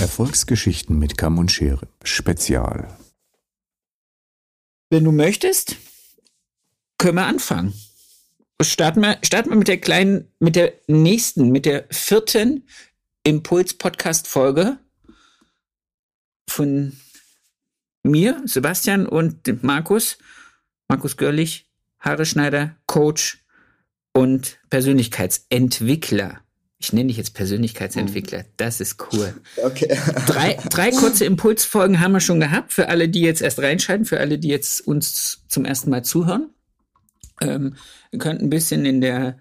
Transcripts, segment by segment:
Erfolgsgeschichten mit Kamm und Schere. Spezial. Wenn du möchtest, können wir anfangen. Starten wir, starten wir mit der kleinen, mit der nächsten, mit der vierten Impuls-Podcast-Folge von mir, Sebastian und Markus. Markus Görlich, Haare Schneider, Coach und Persönlichkeitsentwickler. Ich nenne dich jetzt Persönlichkeitsentwickler. Das ist cool. Okay. drei, drei kurze Impulsfolgen haben wir schon gehabt. Für alle, die jetzt erst reinschalten, für alle, die jetzt uns zum ersten Mal zuhören. Ähm, ihr könnt ein bisschen in der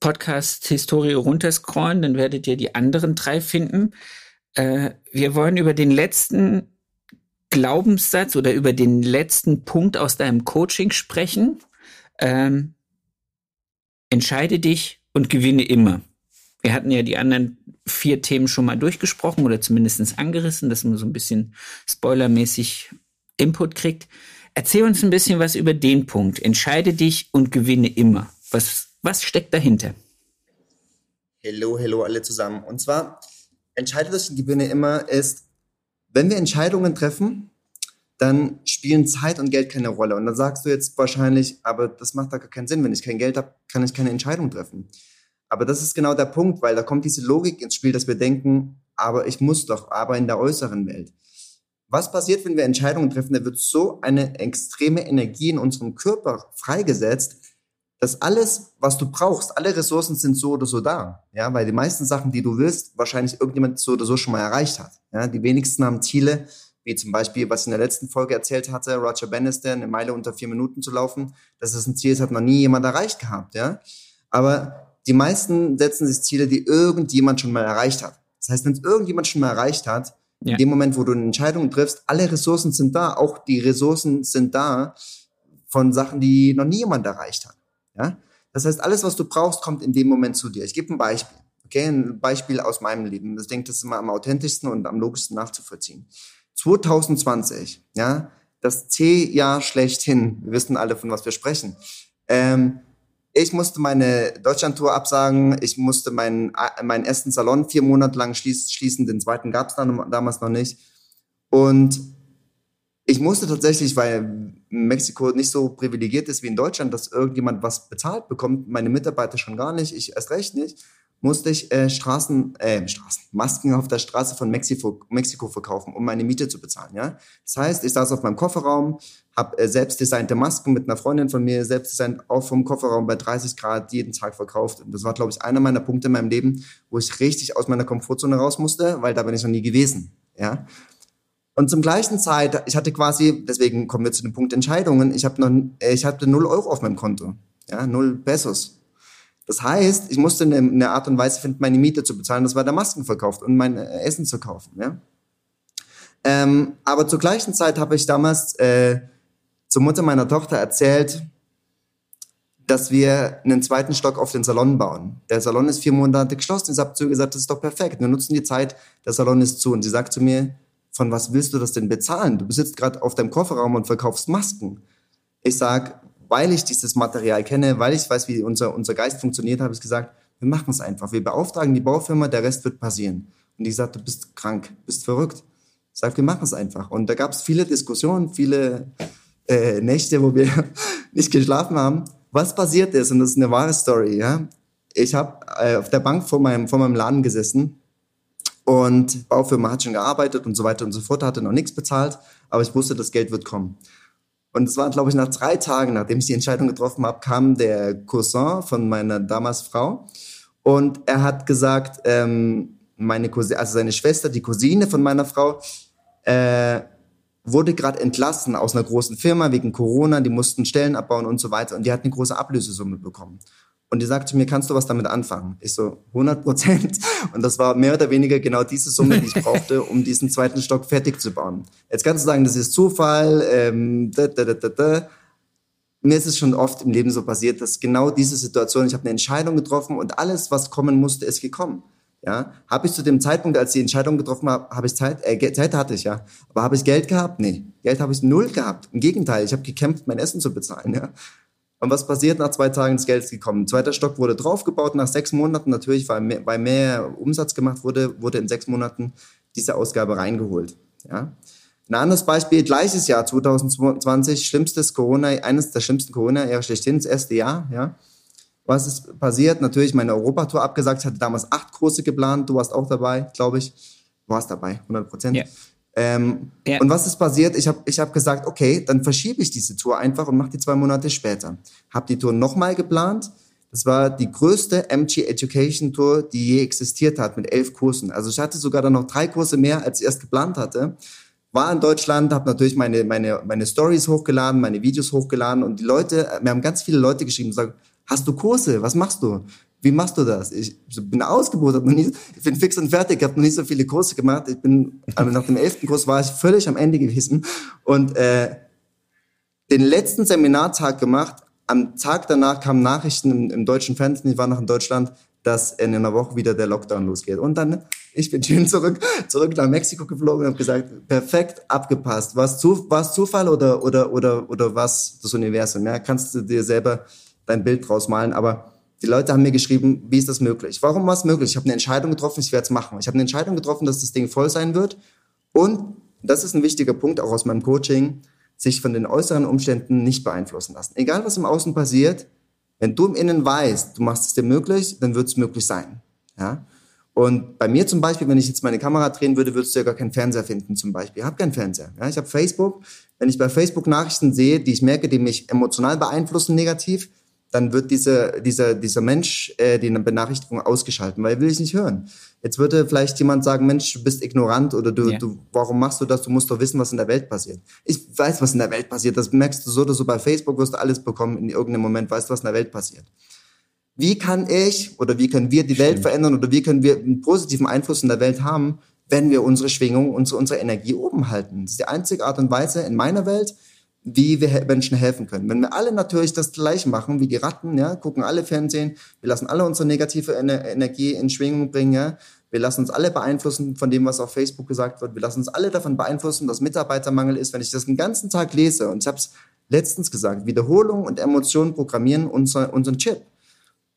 Podcast-Historie runterscrollen, dann werdet ihr die anderen drei finden. Äh, wir wollen über den letzten Glaubenssatz oder über den letzten Punkt aus deinem Coaching sprechen. Ähm, entscheide dich und gewinne immer. Wir hatten ja die anderen vier Themen schon mal durchgesprochen oder zumindest angerissen, dass man so ein bisschen spoilermäßig Input kriegt. Erzähl uns ein bisschen was über den Punkt. Entscheide dich und gewinne immer. Was, was steckt dahinter? Hallo, hallo alle zusammen. Und zwar, entscheide dich und gewinne immer ist, wenn wir Entscheidungen treffen, dann spielen Zeit und Geld keine Rolle. Und dann sagst du jetzt wahrscheinlich, aber das macht da gar keinen Sinn. Wenn ich kein Geld habe, kann ich keine Entscheidung treffen. Aber das ist genau der Punkt, weil da kommt diese Logik ins Spiel, dass wir denken, aber ich muss doch, aber in der äußeren Welt. Was passiert, wenn wir Entscheidungen treffen? Da wird so eine extreme Energie in unserem Körper freigesetzt, dass alles, was du brauchst, alle Ressourcen sind so oder so da. Ja, weil die meisten Sachen, die du willst, wahrscheinlich irgendjemand so oder so schon mal erreicht hat. Ja, die wenigsten haben Ziele, wie zum Beispiel, was ich in der letzten Folge erzählt hatte, Roger Bannister eine Meile unter vier Minuten zu laufen. Das ist ein Ziel, das hat noch nie jemand erreicht gehabt. Ja, aber die meisten setzen sich Ziele, die irgendjemand schon mal erreicht hat. Das heißt, wenn es irgendjemand schon mal erreicht hat, ja. in dem Moment, wo du eine Entscheidung triffst, alle Ressourcen sind da, auch die Ressourcen sind da von Sachen, die noch nie jemand erreicht hat. Ja? Das heißt, alles, was du brauchst, kommt in dem Moment zu dir. Ich gebe ein Beispiel. Okay, ein Beispiel aus meinem Leben. Ich denke, das ist immer am authentischsten und am logischsten nachzuvollziehen. 2020, ja, das C-Jahr schlechthin. Wir wissen alle, von was wir sprechen. Ähm, ich musste meine Deutschlandtour absagen. Ich musste meinen, meinen ersten Salon vier Monate lang schließen. Den zweiten gab es damals noch nicht. Und ich musste tatsächlich, weil Mexiko nicht so privilegiert ist wie in Deutschland, dass irgendjemand was bezahlt bekommt, meine Mitarbeiter schon gar nicht, ich erst recht nicht, musste ich äh, Straßen, äh, Straßen, Masken auf der Straße von Mexiko, Mexiko verkaufen, um meine Miete zu bezahlen. Ja? Das heißt, ich saß auf meinem Kofferraum, habe äh, selbstdesignte Masken mit einer Freundin von mir, selbstdesignt auch vom Kofferraum bei 30 Grad jeden Tag verkauft. Und das war, glaube ich, einer meiner Punkte in meinem Leben, wo ich richtig aus meiner Komfortzone raus musste, weil da bin ich noch nie gewesen. Ja? Und zum gleichen Zeit, ich hatte quasi, deswegen kommen wir zu dem Punkt Entscheidungen, ich, hab noch, ich hatte null Euro auf meinem Konto, ja, null Pesos. Das heißt, ich musste eine, eine, Art und Weise finden, meine Miete zu bezahlen. Das war der Maskenverkauf und mein äh, Essen zu kaufen. Ja? Ähm, aber zur gleichen Zeit habe ich damals äh, zur Mutter meiner Tochter erzählt, dass wir einen zweiten Stock auf den Salon bauen. Der Salon ist vier Monate geschlossen. Ich habe zu ihr gesagt, das ist doch perfekt. Wir nutzen die Zeit, der Salon ist zu. Und sie sagt zu mir, von was willst du das denn bezahlen? Du besitzt gerade auf deinem Kofferraum und verkaufst Masken. Ich sag, weil ich dieses Material kenne, weil ich weiß, wie unser, unser Geist funktioniert, habe ich gesagt, wir machen es einfach. Wir beauftragen die Baufirma, der Rest wird passieren. Und die sagt, du bist krank, bist verrückt. Ich sage, wir machen es einfach. Und da gab es viele Diskussionen, viele äh, Nächte, wo wir nicht geschlafen haben. Was passiert ist, und das ist eine wahre Story, ja. Ich habe äh, auf der Bank vor meinem, vor meinem Laden gesessen und Baufirma hat schon gearbeitet und so weiter und so fort, hatte noch nichts bezahlt, aber ich wusste, das Geld wird kommen. Und es war, glaube ich, nach drei Tagen, nachdem ich die Entscheidung getroffen habe, kam der Cousin von meiner damals Frau und er hat gesagt, ähm, meine Cousine, also seine Schwester, die Cousine von meiner Frau, äh, wurde gerade entlassen aus einer großen Firma wegen Corona, die mussten Stellen abbauen und so weiter und die hat eine große Ablösesumme bekommen. Und die sagte mir, kannst du was damit anfangen? Ich so, 100 Prozent. Und das war mehr oder weniger genau diese Summe, die ich brauchte, um diesen zweiten Stock fertig zu bauen. Jetzt kannst du sagen, das ist Zufall, ähm, da, da, da, da, da. Mir ist es schon oft im Leben so passiert, dass genau diese Situation, ich habe eine Entscheidung getroffen und alles, was kommen musste, ist gekommen. Ja, habe ich zu dem Zeitpunkt, als ich die Entscheidung getroffen habe, habe ich Zeit, äh, Zeit hatte ich ja, aber habe ich Geld gehabt? Nee, Geld habe ich null gehabt. Im Gegenteil, ich habe gekämpft, mein Essen zu bezahlen. Ja, und was passiert? Nach zwei Tagen das Geld ist gekommen. Zweiter Stock wurde draufgebaut. Nach sechs Monaten, natürlich, weil mehr, weil mehr Umsatz gemacht wurde, wurde in sechs Monaten diese Ausgabe reingeholt. Ja. Ein anderes Beispiel, gleiches Jahr 2020, schlimmstes Corona, eines der schlimmsten Corona-Jahre schlechthin, das erste Jahr, ja. Was ist passiert? Natürlich meine Europatour abgesagt. Ich hatte damals acht Kurse geplant. Du warst auch dabei, glaube ich. Du warst dabei, 100 Prozent. Ja. Ähm, Ja. Und was ist passiert? Ich habe ich hab gesagt, okay, dann verschiebe ich diese Tour einfach und mache die zwei Monate später. Habe die Tour nochmal geplant. Das war die größte MG Education Tour, die je existiert hat, mit elf Kursen. Also ich hatte sogar dann noch drei Kurse mehr, als ich erst geplant hatte. War in Deutschland, habe natürlich meine, meine, meine Stories hochgeladen, meine Videos hochgeladen und die Leute, mir haben ganz viele Leute geschrieben und gesagt, hast du Kurse? Was machst du? Wie machst du das? Ich bin ausgebucht, hab noch nie, ich bin fix und fertig, habe noch nie so viele Kurse gemacht. Ich bin, aber nach dem elften Kurs war ich völlig am Ende gewesen und äh, den letzten Seminartag gemacht. Am Tag danach kamen Nachrichten im, im deutschen Fernsehen, ich war noch in Deutschland, dass in einer Woche wieder der Lockdown losgeht. Und dann, ich bin schön zurück, zurück nach Mexiko geflogen und habe gesagt, perfekt abgepasst. War es zu, Zufall oder, oder, oder, oder was das Universum? Ja, kannst du dir selber dein Bild draus malen, aber die Leute haben mir geschrieben, wie ist das möglich? Warum war es möglich? Ich habe eine Entscheidung getroffen, ich werde es machen. Ich habe eine Entscheidung getroffen, dass das Ding voll sein wird. Und das ist ein wichtiger Punkt auch aus meinem Coaching, sich von den äußeren Umständen nicht beeinflussen lassen. Egal, was im Außen passiert, wenn du im Innen weißt, du machst es dir möglich, dann wird es möglich sein. Ja? Und bei mir zum Beispiel, wenn ich jetzt meine Kamera drehen würde, würdest du ja gar keinen Fernseher finden zum Beispiel. Ich habe keinen Fernseher. Ja? Ich habe Facebook. Wenn ich bei Facebook Nachrichten sehe, die ich merke, die mich emotional beeinflussen negativ, dann wird dieser, dieser, dieser Mensch äh, die Benachrichtigung ausgeschalten, weil will ich nicht hören. Jetzt würde vielleicht jemand sagen, Mensch, du bist ignorant oder du, Ja. du, warum machst du das? Du musst doch wissen, was in der Welt passiert. Ich weiß, was in der Welt passiert. Das merkst du so oder so bei Facebook, wirst du alles bekommen in irgendeinem Moment, weißt du, was in der Welt passiert. Wie kann ich oder wie können wir die Welt verändern oder wie können wir einen positiven Einfluss in der Welt haben, wenn wir unsere Schwingung, unsere, unsere Energie oben halten? Das ist die einzige Art und Weise in meiner Welt, wie wir he- Menschen helfen können. Wenn wir alle natürlich das Gleiche machen wie die Ratten, ja, gucken alle Fernsehen, wir lassen alle unsere negative Ener Energie in Schwingung bringen, ja, wir lassen uns alle beeinflussen von dem, was auf Facebook gesagt wird, wir lassen uns alle davon beeinflussen, dass Mitarbeitermangel ist. Wenn ich das den ganzen Tag lese, und ich habe es letztens gesagt, Wiederholung und Emotionen programmieren unser, unseren Chip.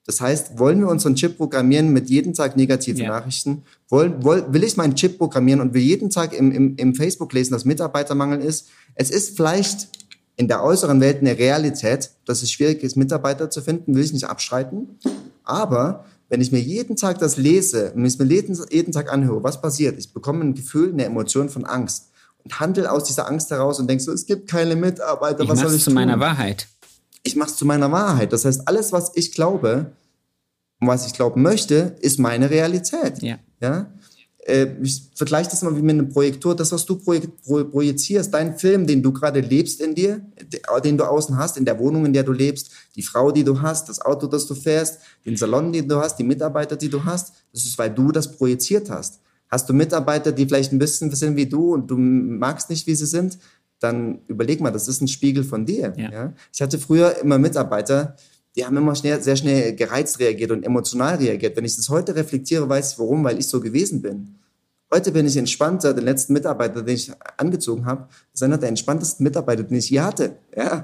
Das heißt, wollen wir unseren Chip programmieren mit jeden Tag negative Ja. Nachrichten? Wollen, woll, will ich meinen Chip programmieren und will jeden Tag im, im, im Facebook lesen, dass Mitarbeitermangel ist? Es ist vielleicht in der äußeren Welt eine Realität, dass es schwierig ist, Mitarbeiter zu finden, will ich nicht abstreiten. Aber wenn ich mir jeden Tag das lese und ich mir jeden, jeden Tag anhöre, was passiert? Ich bekomme ein Gefühl, eine Emotion von Angst und handle aus dieser Angst heraus und denke so, es gibt keine Mitarbeiter, Ich was soll ich zu tun? meiner Wahrheit. ich mache es zu meiner Wahrheit. Das heißt, alles, was ich glaube und was ich glauben möchte, ist meine Realität. Ja. Ja? Äh, ich vergleiche das mal wie mit einem Projektor. Das, was du projizierst, dein Film, den du gerade lebst in dir, de- den du außen hast, in der Wohnung, in der du lebst, die Frau, die du hast, das Auto, das du fährst, den Salon, den du hast, die Mitarbeiter, die du hast, das ist, weil du das projiziert hast. Hast du Mitarbeiter, die vielleicht ein bisschen sind wie du und du magst nicht, wie sie sind, dann überleg mal, das ist ein Spiegel von dir. Ja. Ja? Ich hatte früher immer Mitarbeiter, die haben immer schnell, sehr schnell gereizt reagiert und emotional reagiert. Wenn ich das heute reflektiere, weiß ich warum, weil ich so gewesen bin. Heute bin ich entspannter. Den letzten Mitarbeiter, den ich angezogen habe, ist einer der entspanntesten Mitarbeiter, den ich je hatte. Ja.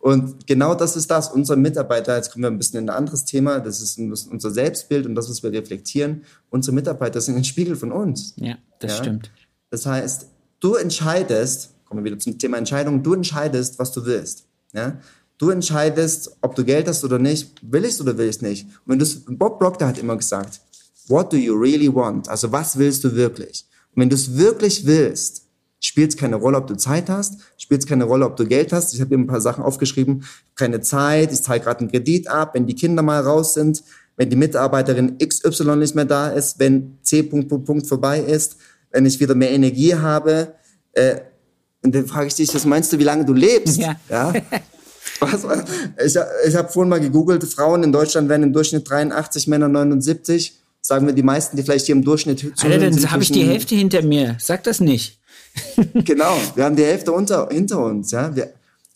Und genau das ist das. Unser Mitarbeiter, jetzt kommen wir ein bisschen in ein anderes Thema, das ist unser Selbstbild und das, was wir reflektieren. Unsere Mitarbeiter sind ein Spiegel von uns. Ja, das Ja. stimmt. Das heißt, du entscheidest, kommen wir wieder zum Thema Entscheidung, du entscheidest, was du willst. Ja? Du entscheidest, ob du Geld hast oder nicht, will ich es oder will ich es nicht. Und wenn du's, Bob Proctor hat immer gesagt, what do you really want? Also was willst du wirklich? Und wenn du es wirklich willst, spielt es keine Rolle, ob du Zeit hast, spielt es keine Rolle, ob du Geld hast. Ich habe hier ein paar Sachen aufgeschrieben. Keine Zeit, ich zahle gerade einen Kredit ab, wenn die Kinder mal raus sind, wenn die Mitarbeiterin XY nicht mehr da ist, wenn C. Punkt, Punkt, Punkt vorbei ist, wenn ich wieder mehr Energie habe. Äh, und dann frage ich dich, was meinst du, wie lange du lebst? Ja. ja? Was, ich ich habe vorhin mal gegoogelt, Frauen in Deutschland werden im Durchschnitt 83, Männer 79. Sagen wir die meisten, die vielleicht hier im Durchschnitt Alter, zuhören, dann sind habe ich die Hälfte hinter mir. Sag das nicht. Genau, wir haben die Hälfte unter, hinter uns. Ja? Wir,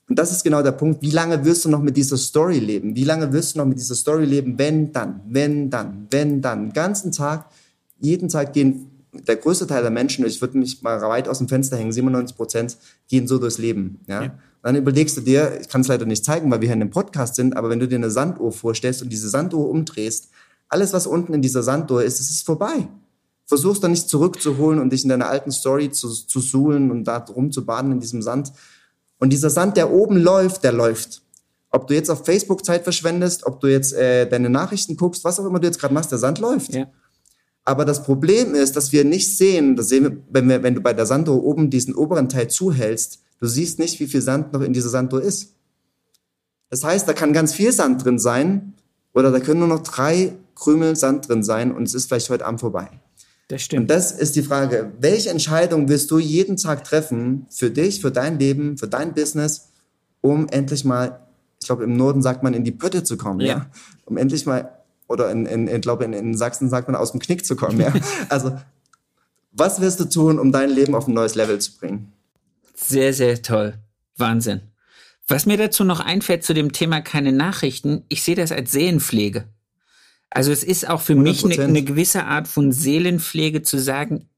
und das ist genau der Punkt. Wie lange wirst du noch mit dieser Story leben? Wie lange wirst du noch mit dieser Story leben? Wenn dann, wenn dann, wenn dann. Den ganzen Tag, jeden Tag gehen der größte Teil der Menschen, ich würde mich mal weit aus dem Fenster hängen, 97 Prozent gehen so durchs Leben. Ja? Ja. Dann überlegst du dir, ich kann es leider nicht zeigen, weil wir hier in einem Podcast sind, aber wenn du dir eine Sanduhr vorstellst und diese Sanduhr umdrehst, alles, was unten in dieser Sanduhr ist, es ist vorbei. versuchst dann nicht zurückzuholen und dich in deiner alten Story zu, zu suhlen und da rumzubaden in diesem Sand. Und dieser Sand, der oben läuft, der läuft. Ob du jetzt auf Facebook Zeit verschwendest, ob du jetzt äh, deine Nachrichten guckst, was auch immer du jetzt gerade machst, der Sand läuft. Ja. Aber das Problem ist, dass wir nicht sehen, das sehen wir, wenn, wir, wenn du bei der Sanduhr oben diesen oberen Teil zuhältst, du siehst nicht, wie viel Sand noch in dieser Sanduhr ist. Das heißt, da kann ganz viel Sand drin sein oder da können nur noch drei Krümel Sand drin sein und es ist vielleicht heute Abend vorbei. Das Und stimmt. das ist die Frage, welche Entscheidung willst du jeden Tag treffen für dich, für dein Leben, für dein Business, um endlich mal, ich glaube im Norden sagt man, in die Pötte zu kommen, ja, Ja. um endlich mal, oder in, in, ich glaube in, in Sachsen sagt man, aus dem Knick zu kommen, ja. Also, was wirst du tun, um dein Leben auf ein neues Level zu bringen? Sehr, sehr toll. Wahnsinn. Was mir dazu noch einfällt zu dem Thema keine Nachrichten, ich sehe das als Seelenpflege. Also es ist auch für mich eine, 100%. eine gewisse Art von Seelenpflege zu sagen,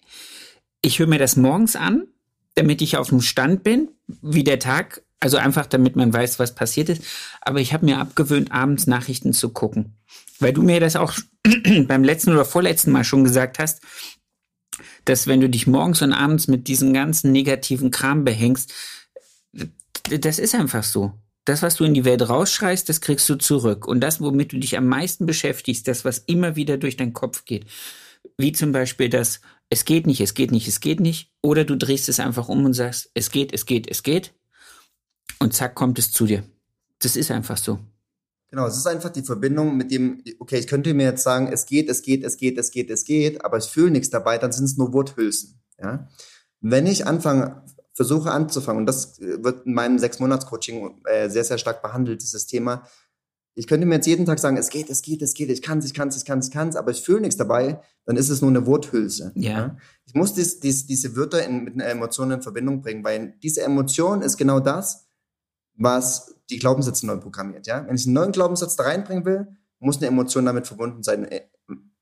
ich höre mir das morgens an, damit ich auf dem Stand bin, wie der Tag, also einfach damit man weiß, was passiert ist. Aber ich habe mir abgewöhnt, abends Nachrichten zu gucken. Weil du mir das auch beim letzten oder vorletzten Mal schon gesagt hast, dass wenn du dich morgens und abends mit diesem ganzen negativen Kram behängst, das ist einfach so. Das, was du in die Welt rausschreist, das kriegst du zurück. Und das, womit du dich am meisten beschäftigst, das, was immer wieder durch deinen Kopf geht, wie zum Beispiel das, es geht nicht, es geht nicht, es geht nicht, oder du drehst es einfach um und sagst, es geht, es geht, es geht, und zack, kommt es zu dir. Das ist einfach so. Genau, es ist einfach die Verbindung mit dem, okay, ich könnte mir jetzt sagen, es geht, es geht, es geht, es geht, es geht, aber ich fühle nichts dabei, dann sind es nur Worthülsen. Ja? Wenn ich anfange, versuche anzufangen, und das äh, wird in meinem Sechs-Monats-Coaching äh, sehr, sehr stark behandelt, dieses Thema, ich könnte mir jetzt jeden Tag sagen, es geht, es geht, es geht, ich kann es, ich kann es, ich kann es, ich kann es, aber ich fühle nichts dabei, dann ist es nur eine Worthülse. Ja. Ich muss dies, dies, diese Wörter in, mit einer Emotion in Verbindung bringen, weil diese Emotion ist genau das, was die Glaubenssätze neu programmiert. Ja? Wenn ich einen neuen Glaubenssatz da reinbringen will, muss eine Emotion damit verbunden sein. Äh,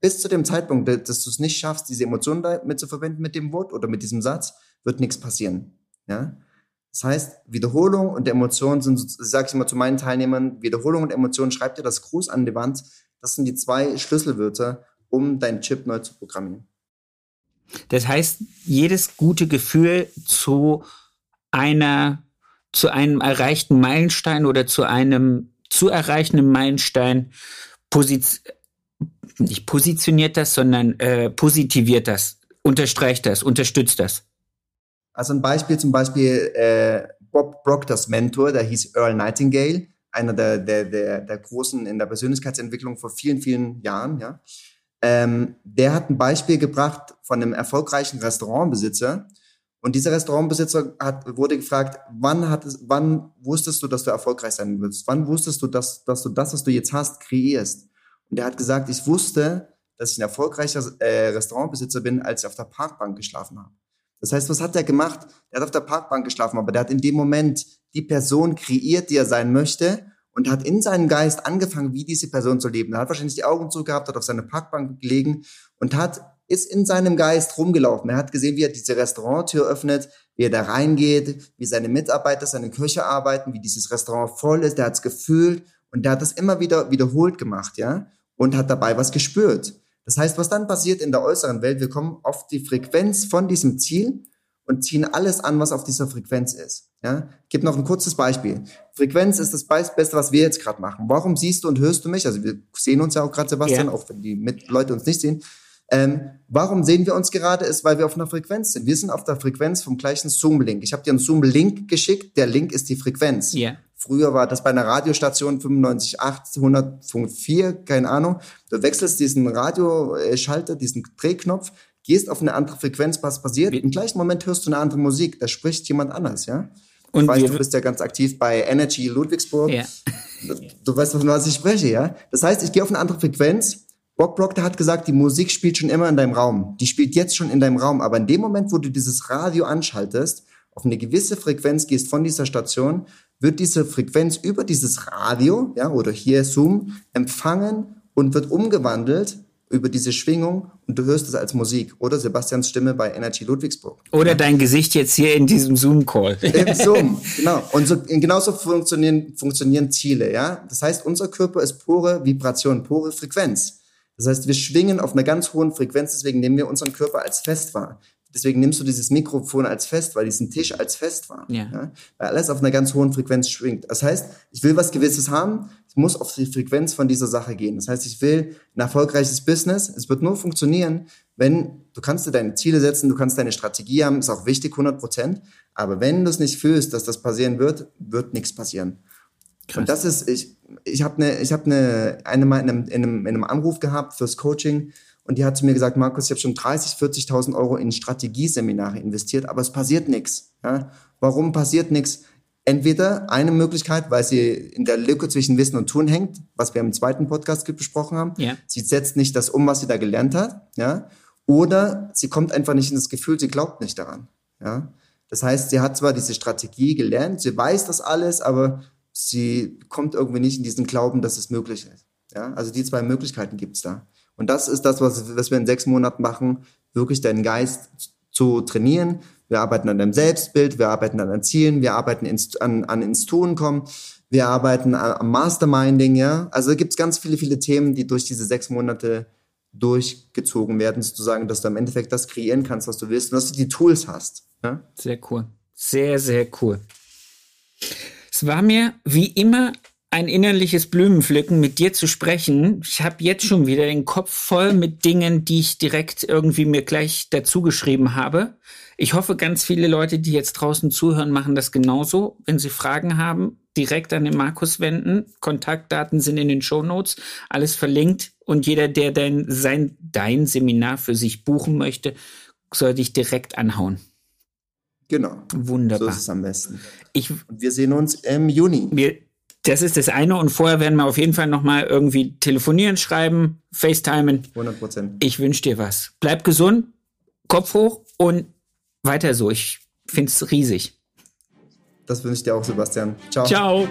Bis zu dem Zeitpunkt, dass du es nicht schaffst, diese Emotion damit zu verbinden mit dem Wort oder mit diesem Satz, wird nichts passieren. Ja? Das heißt, Wiederholung und Emotion sind, sage ich immer zu meinen Teilnehmern, Wiederholung und Emotion, schreib dir das Gruß an die Wand. Das sind die zwei Schlüsselwörter, um deinen Chip neu zu programmieren. Das heißt, jedes gute Gefühl zu einer, zu einem erreichten Meilenstein oder zu einem zu erreichenden Meilenstein posiz nicht positioniert das, sondern äh, positiviert das, unterstreicht das, unterstützt das. Also ein Beispiel zum Beispiel äh, Bob Proctors Mentor, der hieß Earl Nightingale, einer der, der, der, der Großen in der Persönlichkeitsentwicklung vor vielen, vielen Jahren. Ja. Ähm, der hat ein Beispiel gebracht von einem erfolgreichen Restaurantbesitzer. Und dieser Restaurantbesitzer hat, wurde gefragt, wann, hat es, wann wusstest du, dass du erfolgreich sein willst? Wann wusstest du, dass, dass du das, was du jetzt hast, kreierst? Und er hat gesagt, ich wusste, dass ich ein erfolgreicher äh, Restaurantbesitzer bin, als ich auf der Parkbank geschlafen habe. Das heißt, was hat er gemacht? Er hat auf der Parkbank geschlafen, aber der hat in dem Moment die Person kreiert, die er sein möchte und hat in seinem Geist angefangen, wie diese Person zu leben. Er hat wahrscheinlich die Augen zugehabt, hat auf seiner Parkbank gelegen und hat ist in seinem Geist rumgelaufen. Er hat gesehen, wie er diese Restauranttür öffnet, wie er da reingeht, wie seine Mitarbeiter, seine Köche arbeiten, wie dieses Restaurant voll ist. Der hat es gefühlt und der hat das immer wieder wiederholt gemacht, ja, und hat dabei was gespürt. Das heißt, was dann passiert in der äußeren Welt, wir kommen auf die Frequenz von diesem Ziel und ziehen alles an, was auf dieser Frequenz ist. Ja? Ich gebe noch ein kurzes Beispiel. Frequenz ist das Beste, was wir jetzt gerade machen. Warum siehst du und hörst du mich? Also wir sehen uns ja auch gerade, Sebastian, Ja. auch wenn die Leute uns nicht sehen. Ähm, warum sehen wir uns gerade? Ist, weil wir auf einer Frequenz sind. Wir sind auf der Frequenz vom gleichen Zoom-Link. Ich habe dir einen Zoom-Link geschickt. Der Link ist die Frequenz. Ja. Früher war das bei einer Radiostation 95.8, 100.4, keine Ahnung. Du wechselst diesen Radioschalter, diesen Drehknopf, gehst auf eine andere Frequenz, was passiert? Im gleichen Moment hörst du eine andere Musik. Da spricht jemand anders, ja? Und ich weiß, du bist ja ganz aktiv bei Energy Ludwigsburg. Ja. Du weißt, von was ich spreche, ja? Das heißt, ich gehe auf eine andere Frequenz. Bob Proctor hat gesagt, die Musik spielt schon immer in deinem Raum. Die spielt jetzt schon in deinem Raum. Aber in dem Moment, wo du dieses Radio anschaltest, auf eine gewisse Frequenz gehst von dieser Station, wird diese Frequenz über dieses Radio, ja, oder hier Zoom, empfangen und wird umgewandelt über diese Schwingung und du hörst es als Musik. Oder Sebastians Stimme bei Energy Ludwigsburg. Oder dein Gesicht jetzt hier in diesem Zoom-Call. Im Zoom, genau. Und so, genauso funktionieren, funktionieren Ziele, ja. Das heißt, unser Körper ist pure Vibration, pure Frequenz. Das heißt, wir schwingen auf einer ganz hohen Frequenz, deswegen nehmen wir unseren Körper als fest wahr. Deswegen nimmst du dieses Mikrofon als fest, weil diesen Tisch als fest war. Ja. Ja? Weil alles auf einer ganz hohen Frequenz schwingt. Das heißt, ich will was Gewisses haben, ich muss auf die Frequenz von dieser Sache gehen. Das heißt, ich will ein erfolgreiches Business. Es wird nur funktionieren, wenn du kannst dir deine Ziele setzen, du kannst deine Strategie haben, ist auch wichtig, 100 Prozent. Aber wenn du es nicht fühlst, dass das passieren wird, wird nichts passieren. Krass. Und das ist, ich, ich habe eine, ich habe eine, eine mal in einem, in, einem, in einem Anruf gehabt fürs Coaching und die hat zu mir gesagt, Markus, ich habe schon 30, 40.000 Euro in Strategieseminare investiert, aber es passiert nichts. Ja? Warum passiert nichts? Entweder eine Möglichkeit, weil sie in der Lücke zwischen Wissen und Tun hängt, was wir im zweiten Podcast besprochen haben. Ja. Sie setzt nicht das um, was sie da gelernt hat. Ja? Oder sie kommt einfach nicht in das Gefühl, sie glaubt nicht daran. Ja? Das heißt, sie hat zwar diese Strategie gelernt, sie weiß das alles, aber sie kommt irgendwie nicht in diesen Glauben, dass es möglich ist. Ja? Also die zwei Möglichkeiten gibt's da. Und das ist das, was, was wir in sechs Monaten machen, wirklich deinen Geist zu trainieren. Wir arbeiten an deinem Selbstbild, wir arbeiten an deinen Zielen, wir arbeiten ins, an, an ins Tun kommen, wir arbeiten am Masterminding, ja. Also gibt's ganz viele, viele Themen, die durch diese sechs Monate durchgezogen werden, sozusagen, dass du im Endeffekt das kreieren kannst, was du willst und dass du die Tools hast. Ja? Sehr cool. Sehr, sehr cool. Es war mir wie immer ein innerliches Blumenpflücken, mit dir zu sprechen. Ich habe jetzt schon wieder den Kopf voll mit Dingen, die ich direkt irgendwie mir gleich dazu geschrieben habe. Ich hoffe, ganz viele Leute, die jetzt draußen zuhören, machen das genauso. Wenn sie Fragen haben, direkt an den Markus wenden. Kontaktdaten sind in den Show Notes, alles verlinkt. Und jeder, der dein, sein, dein Seminar für sich buchen möchte, soll dich direkt anhauen. Genau. So Wunderbar. ist es am besten. Ich, Und wir sehen uns im Juni. wir, das ist das eine. Und vorher werden wir auf jeden Fall nochmal irgendwie telefonieren, schreiben, FaceTimen. 100 Prozent. Ich wünsche dir was. Bleib gesund, Kopf hoch und weiter so. Ich find's riesig. Das wünsche ich dir auch, Sebastian. Ciao. Ciao.